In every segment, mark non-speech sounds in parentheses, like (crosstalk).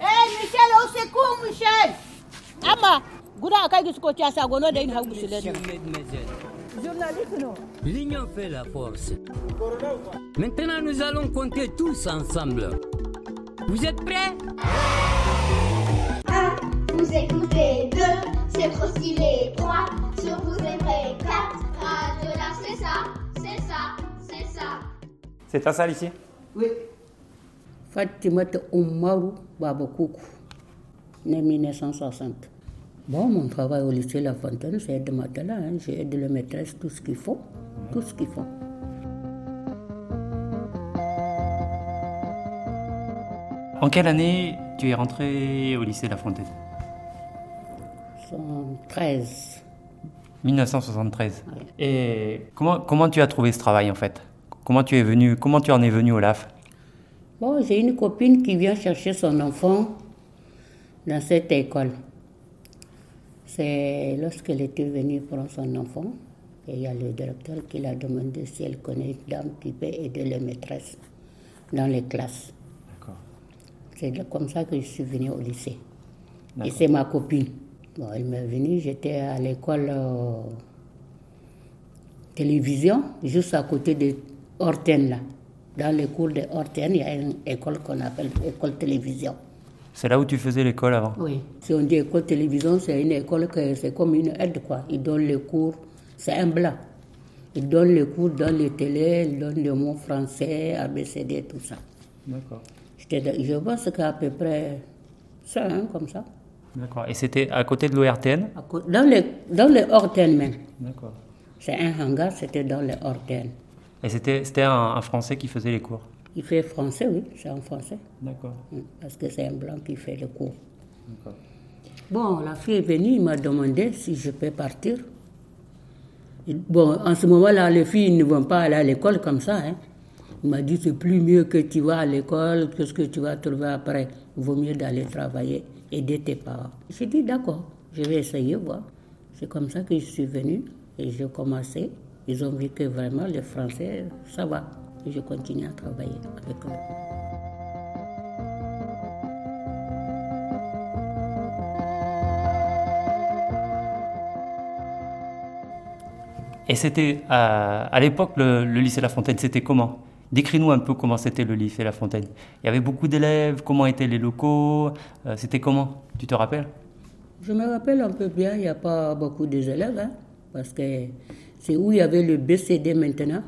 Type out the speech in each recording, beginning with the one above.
Eh, Michel, au secours, Michel Ama, guda akai gi suko tiasa gono da in hagu sile da. Journaliste non L'union fait la force. Maintenant, nous allons compter tous ensemble. Vous êtes prêts? C'est ta salle ici Oui. Fatimata Oumarou Baba Koukou, né 1960. Bon, mon travail au lycée La Fontaine, c'est de matelas. Hein. J'ai aidé les maîtresses, tout ce qu'il faut. Tout ce qu'il faut. En quelle année tu es rentré au lycée La Fontaine? 13. 1973. Ouais. Et comment, comment tu as trouvé ce travail en fait? Comment tu es venu Comment tu en es venu au LAF Bon, j'ai une copine qui vient chercher son enfant dans cette école. C'est lorsqu'elle était venue prendre son enfant, et il y a le directeur qui l'a demandé si elle connaît une dame qui peut aider les maîtresses dans les classes. D'accord. C'est comme ça que je suis venue au lycée. Et c'est ma copine. Bon, elle m'est venue, j'étais à l'école euh, télévision, juste à côté de Horten, là. Dans les cours de Horten, il y a une école qu'on appelle école télévision. C'est là où tu faisais l'école avant? Oui. Si on dit école télévision, c'est une école que c'est comme une aide, quoi. Ils donnent les cours, c'est un blanc. Ils donnent les cours dans les télés, ils donnent les mots français, ABCD, tout ça. D'accord. Je pense qu'à peu près ça, hein, comme ça. D'accord. Et c'était à côté de l'ORTN Dans les, dans les Horten même. D'accord. C'est un hangar, c'était dans les Horten. Et c'était, un, un Français qui faisait les cours Il fait français, oui, c'est en français. D'accord. Mm, Parce que c'est un blanc qui fait le cours. D'accord. Bon, la fille est venue, il m'a demandé si je peux partir. Bon, en ce moment-là, les filles ne vont pas aller à l'école comme ça. Hein. Il m'a dit c'est plus mieux que tu vas à l'école, que ce que tu vas trouver après. Il vaut mieux d'aller travailler, aider tes parents. J'ai dit d'accord, je vais essayer, voir. C'est comme ça que je suis venue et j'ai commencé. Ils ont vu que vraiment les Français, ça va. Je continue à travailler avec eux. Et c'était à, à l'époque le, le lycée La Fontaine, c'était comment? Décris-nous un peu comment c'était le lycée La Fontaine. Il y avait beaucoup d'élèves, comment étaient les locaux, euh, c'était comment? Tu te rappelles? Je me rappelle un peu bien, il n'y a pas beaucoup d'élèves, hein, parce que c'est où il y avait le BCD maintenant.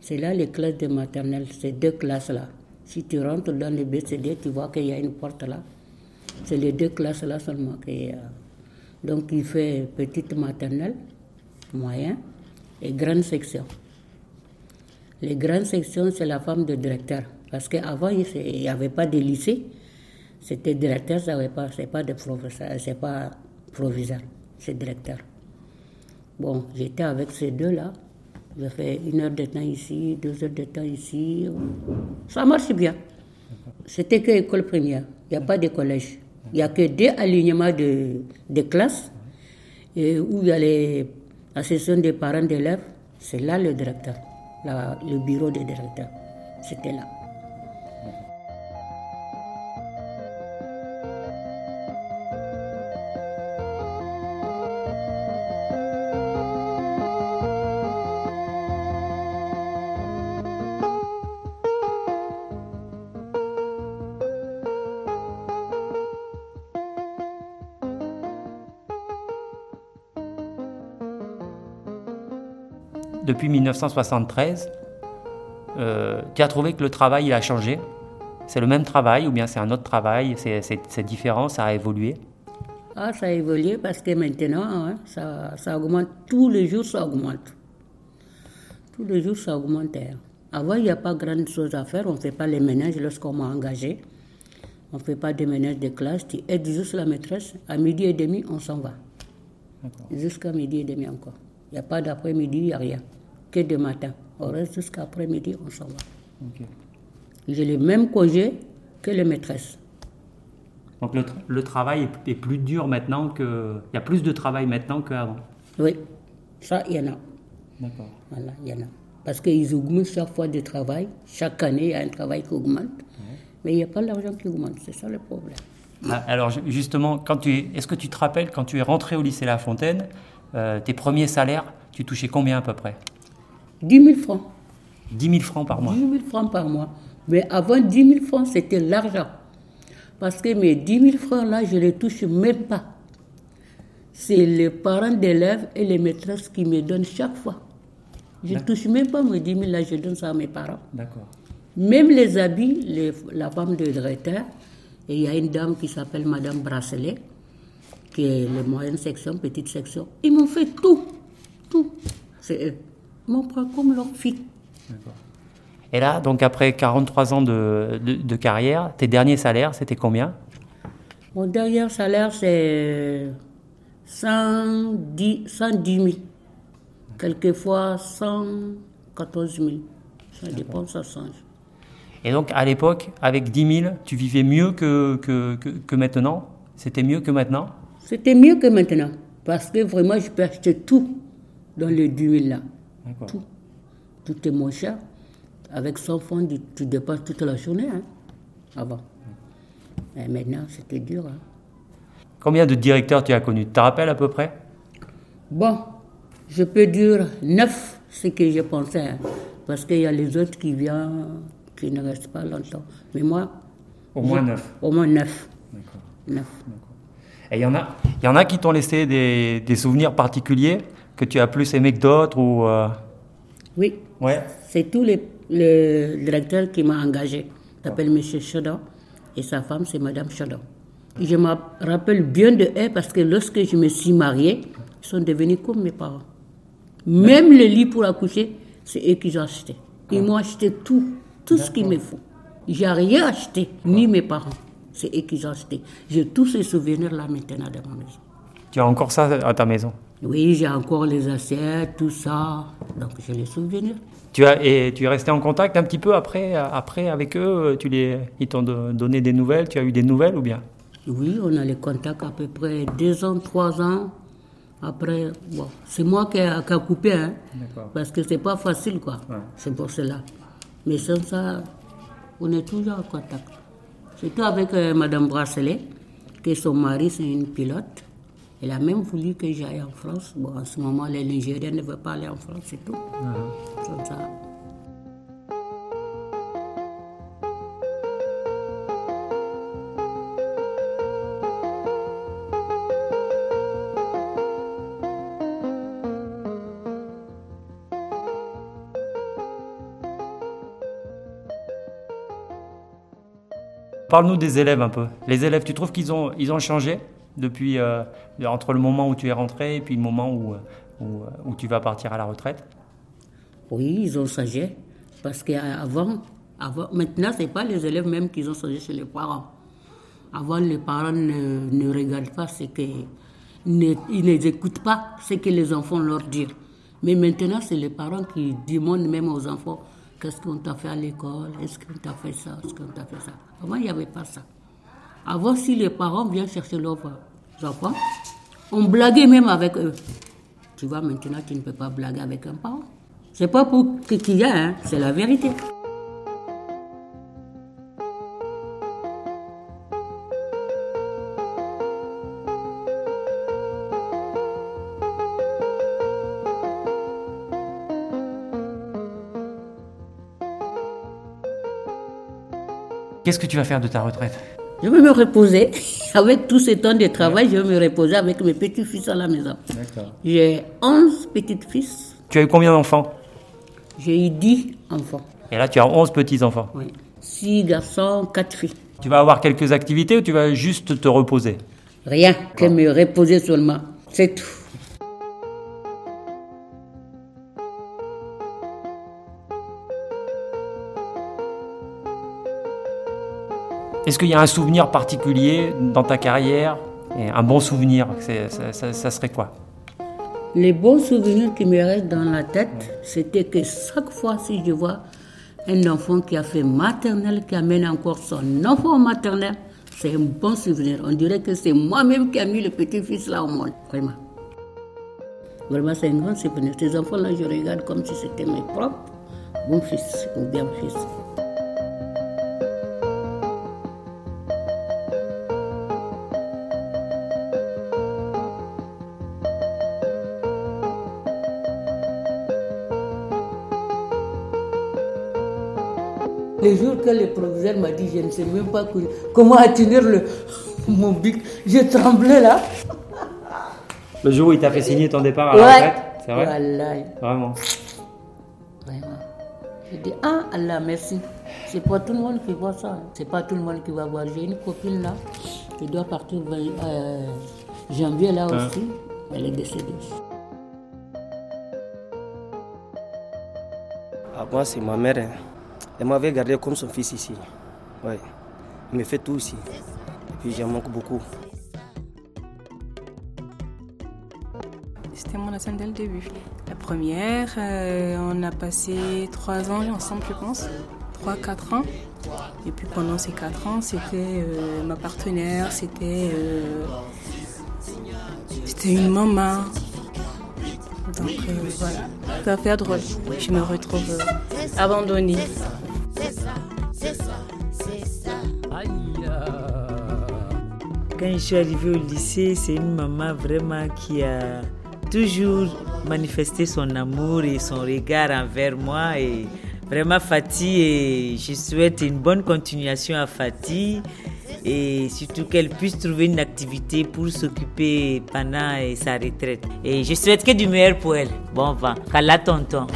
C'est là les classes de maternelle, ces deux classes-là. Si tu rentres dans le BCD, tu vois qu'il y a une porte là. C'est les deux classes-là seulement a. Donc il fait petite maternelle, moyen et grande section. Les grandes sections, c'est la femme de directeur. Parce qu'avant, il n'y avait pas de lycée. C'était directeur, ça n'avait pas, pas de professeur, pas proviseur, c'est directeur. Bon, j'étais avec ces deux-là. J'ai fait une heure de temps ici, deux heures de temps ici. Ça marche bien. C'était que école primaire. Il n'y a pas de collège. Il n'y a que deux alignements de, classes. Et où il y a les, session des parents d'élèves. C'est là le directeur, le bureau des directeurs. C'était là. Depuis 1973, euh, tu as trouvé que le travail il a changé C'est le même travail ou bien c'est un autre travail? C'est différent, ça a évolué? Ah, ça a évolué parce que maintenant, hein, ça, ça augmente. Tous les jours, ça augmente. Tous les jours, ça augmente. hein. Avant, il n'y a pas grande chose à faire. On ne fait pas les ménages lorsqu'on m'a engagé. On ne fait pas de ménages de classe. Tu aides juste la maîtresse. À midi et demi, on s'en va. Jusqu'à midi et demi encore. Il n'y a pas d'après-midi, il n'y a rien. Que de matin. On reste jusqu'à après-midi, on s'en va. J'ai les mêmes congés que les maîtresses. Donc le, tra- le travail est, est plus dur maintenant que... Il y a plus de travail maintenant qu'avant. Oui, ça, il y en a. D'accord. Voilà, il y en a. Parce qu'ils augmentent chaque fois de travail. Chaque année, il y a un travail qui augmente. Mais il n'y a pas l'argent qui augmente. C'est ça le problème. Ah, alors justement, quand tu est-ce que tu te rappelles quand tu es rentré au lycée La Fontaine, euh, tes premiers salaires, tu touchais combien à peu près 10 000 francs. 10 000 francs par mois 10 000 francs par mois. Mais avant 10 000 francs, c'était l'argent. Parce que mes 10 000 francs là, je ne les touche même pas. C'est les parents d'élèves et les maîtresses qui me donnent chaque fois. Je ne touche même pas mes 10 000 là, je donne ça à mes parents. D'accord. Même les habits, les- la femme de directeur, et il y a une dame qui s'appelle Madame Bracelet, qui est la moyenne section, petite section. Ils m'ont fait tout, tout. C'est eux. Ils m'ont pris comme leur fille. Et là, donc après 43 ans de, de- de carrière, tes derniers salaires, c'était combien? Mon dernier salaire, c'est 110, 110 000. Quelquefois 114 000. Ça dépend, ça change. Et donc à l'époque, avec 10 000, tu vivais mieux que, que, que, que maintenant? C'était mieux que maintenant? C'était mieux que maintenant. Parce que vraiment, je peux acheter tout dans les 10 000 là. Tout. Tout est moins cher. Avec 100 francs, tu- dépenses toute la journée. Hein, avant. Mais maintenant, c'était dur. hein. Combien de directeurs tu as connus? Tu te rappelles à peu près? Bon, je peux dire neuf, ce que je pensais. hein. parce qu'il y a les autres qui viennent, qui ne restent pas longtemps. Mais moi, Au moins 9. au moins neuf. D'accord. Neuf. Et il y en a, il y en a qui t'ont laissé des, des souvenirs particuliers que tu as plus aimé que d'autres ou euh, Oui, Ouais. c'est tout le, le directeur qui m'a engagé. Il s'appelle M. Chodon et sa femme, c'est Madame Chodon. Je me rappelle bien de eux parce que lorsque je me suis mariée, ils sont devenus comme mes parents. Même le lit pour accoucher, c'est eux qui ont acheté. Ils m'ont acheté tout, tout ce qu'il me faut. J'ai rien acheté, ni mes parents. C'est eux qui ont acheté. J'ai tous ces souvenirs-là maintenant dans ma maison. Tu as encore ça à ta maison? Oui, j'ai encore les assiettes, tout ça. Donc j'ai les souvenirs. Tu as et tu es resté en contact un petit peu après après avec eux? Tu les ils t'ont do- donné des nouvelles? Tu as eu des nouvelles ou bien? Oui, on a les contacts à peu près deux ans, trois ans. Après, bon, c'est moi qui ai, coupé, hein, parce que c'est pas facile, quoi. Ouais. C'est pour cela. Mais sans ça, on est toujours en contact. Surtout avec euh, Madame Bracelet, que son mari, c'est une pilote. Elle a même voulu que j'aille en France. Bon, en ce moment, les Nigériens ne veulent pas aller en France, c'est tout. Sans ça. Parle-nous des élèves un peu. Les élèves, tu trouves qu'ils ont changé depuis euh, entre le moment où tu es rentré et puis le moment où où, où tu vas partir à la retraite? Oui, ils ont changé. Parce qu'avant, avant, maintenant, ce n'est pas les élèves même qui ont changé chez les parents. Avant, les parents ne, ne regardent pas ce que. Ils n'écoutent pas ce que les enfants leur disent. Mais maintenant, c'est les parents qui demandent même aux enfants qu'est-ce qu'on t'a fait à l'école, est-ce qu'on t'a fait ça, est-ce qu'on t'a fait ça? Avant, il n'y avait pas ça. Avant, si les parents viennent chercher leurs enfants, on blaguait même avec eux. Tu vois, maintenant, tu ne peux pas blaguer avec un parent. C'est pas pour qu'il y a, hein, c'est la vérité. Qu'est-ce que tu vas faire de ta retraite Je vais me reposer. (laughs) Avec tous ces temps de travail, je vais me reposer avec mes petits-fils à la maison. D'accord. J'ai 11 petits-fils. Tu as eu combien d'enfants J'ai eu 10 enfants. Et là, tu as 11 petits-enfants. Oui. 6 garçons, 4 filles. Tu vas avoir quelques activités ou tu vas juste te reposer? Rien que me reposer seulement. C'est tout. Est-ce qu'il y a un souvenir particulier dans ta carrière Un bon souvenir, ça, serait quoi Les bons souvenirs qui me restent dans la tête, c'était que chaque fois si je vois un enfant qui a fait maternelle, qui amène encore son enfant maternelle, c'est un bon souvenir. On dirait que c'est moi-même qui ai mis le petit-fils là au monde. Vraiment. Vraiment, c'est un grand souvenir. Ces enfants-là, je regarde comme si c'était mes propres bons fils ou bien fils. Que le professeur m'a dit, je ne sais même pas comment atteindre le, mon bic, je tremblais là. Le jour où il t'a fait signer ton départ à la retraite, c'est vrai Voilà. Vraiment. Vraiment. Je dis, ah Allah, merci. C'est pas tout le monde qui voit ça. hein. C'est pas tout le monde qui va voir. J'ai une copine là, qui doit partir euh, janvier là Ah. aussi. Elle est décédée. Ah, moi, c'est ma mère. hein. Elle m'avait gardé comme son fils ici. Ouais. Elle me fait tout ici. Et puis, j'en manque beaucoup. C'était mon atteinte dès le début. La première, euh, on a passé trois ans ensemble, je pense. Trois, quatre ans. Et puis pendant ces quatre ans, c'était euh, ma partenaire, c'était euh, c'était une maman. Donc voilà, ça fait drôle. Je me retrouve euh, abandonnée. Aïe. euh, Quand je suis arrivée au lycée, c'est une maman vraiment qui a toujours manifesté son amour et son regard envers moi. Et vraiment, Fatih, et je souhaite une bonne continuation à Fatih. Et surtout qu'elle puisse trouver une activité pour s'occuper pendant euh, sa retraite. Et je souhaite que du meilleur pour elle. Bon vent. Kala tonton.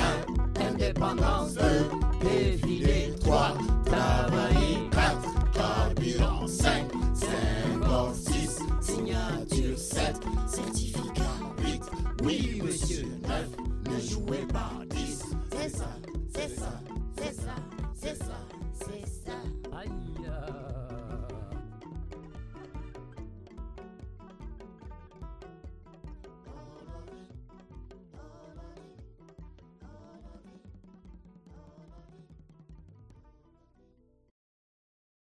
Indépendance 2, monsieur, 9, ne jouez pas 10. C'est ça, c'est ça, c'est ça, c'est ça, c'est ça. Aïe.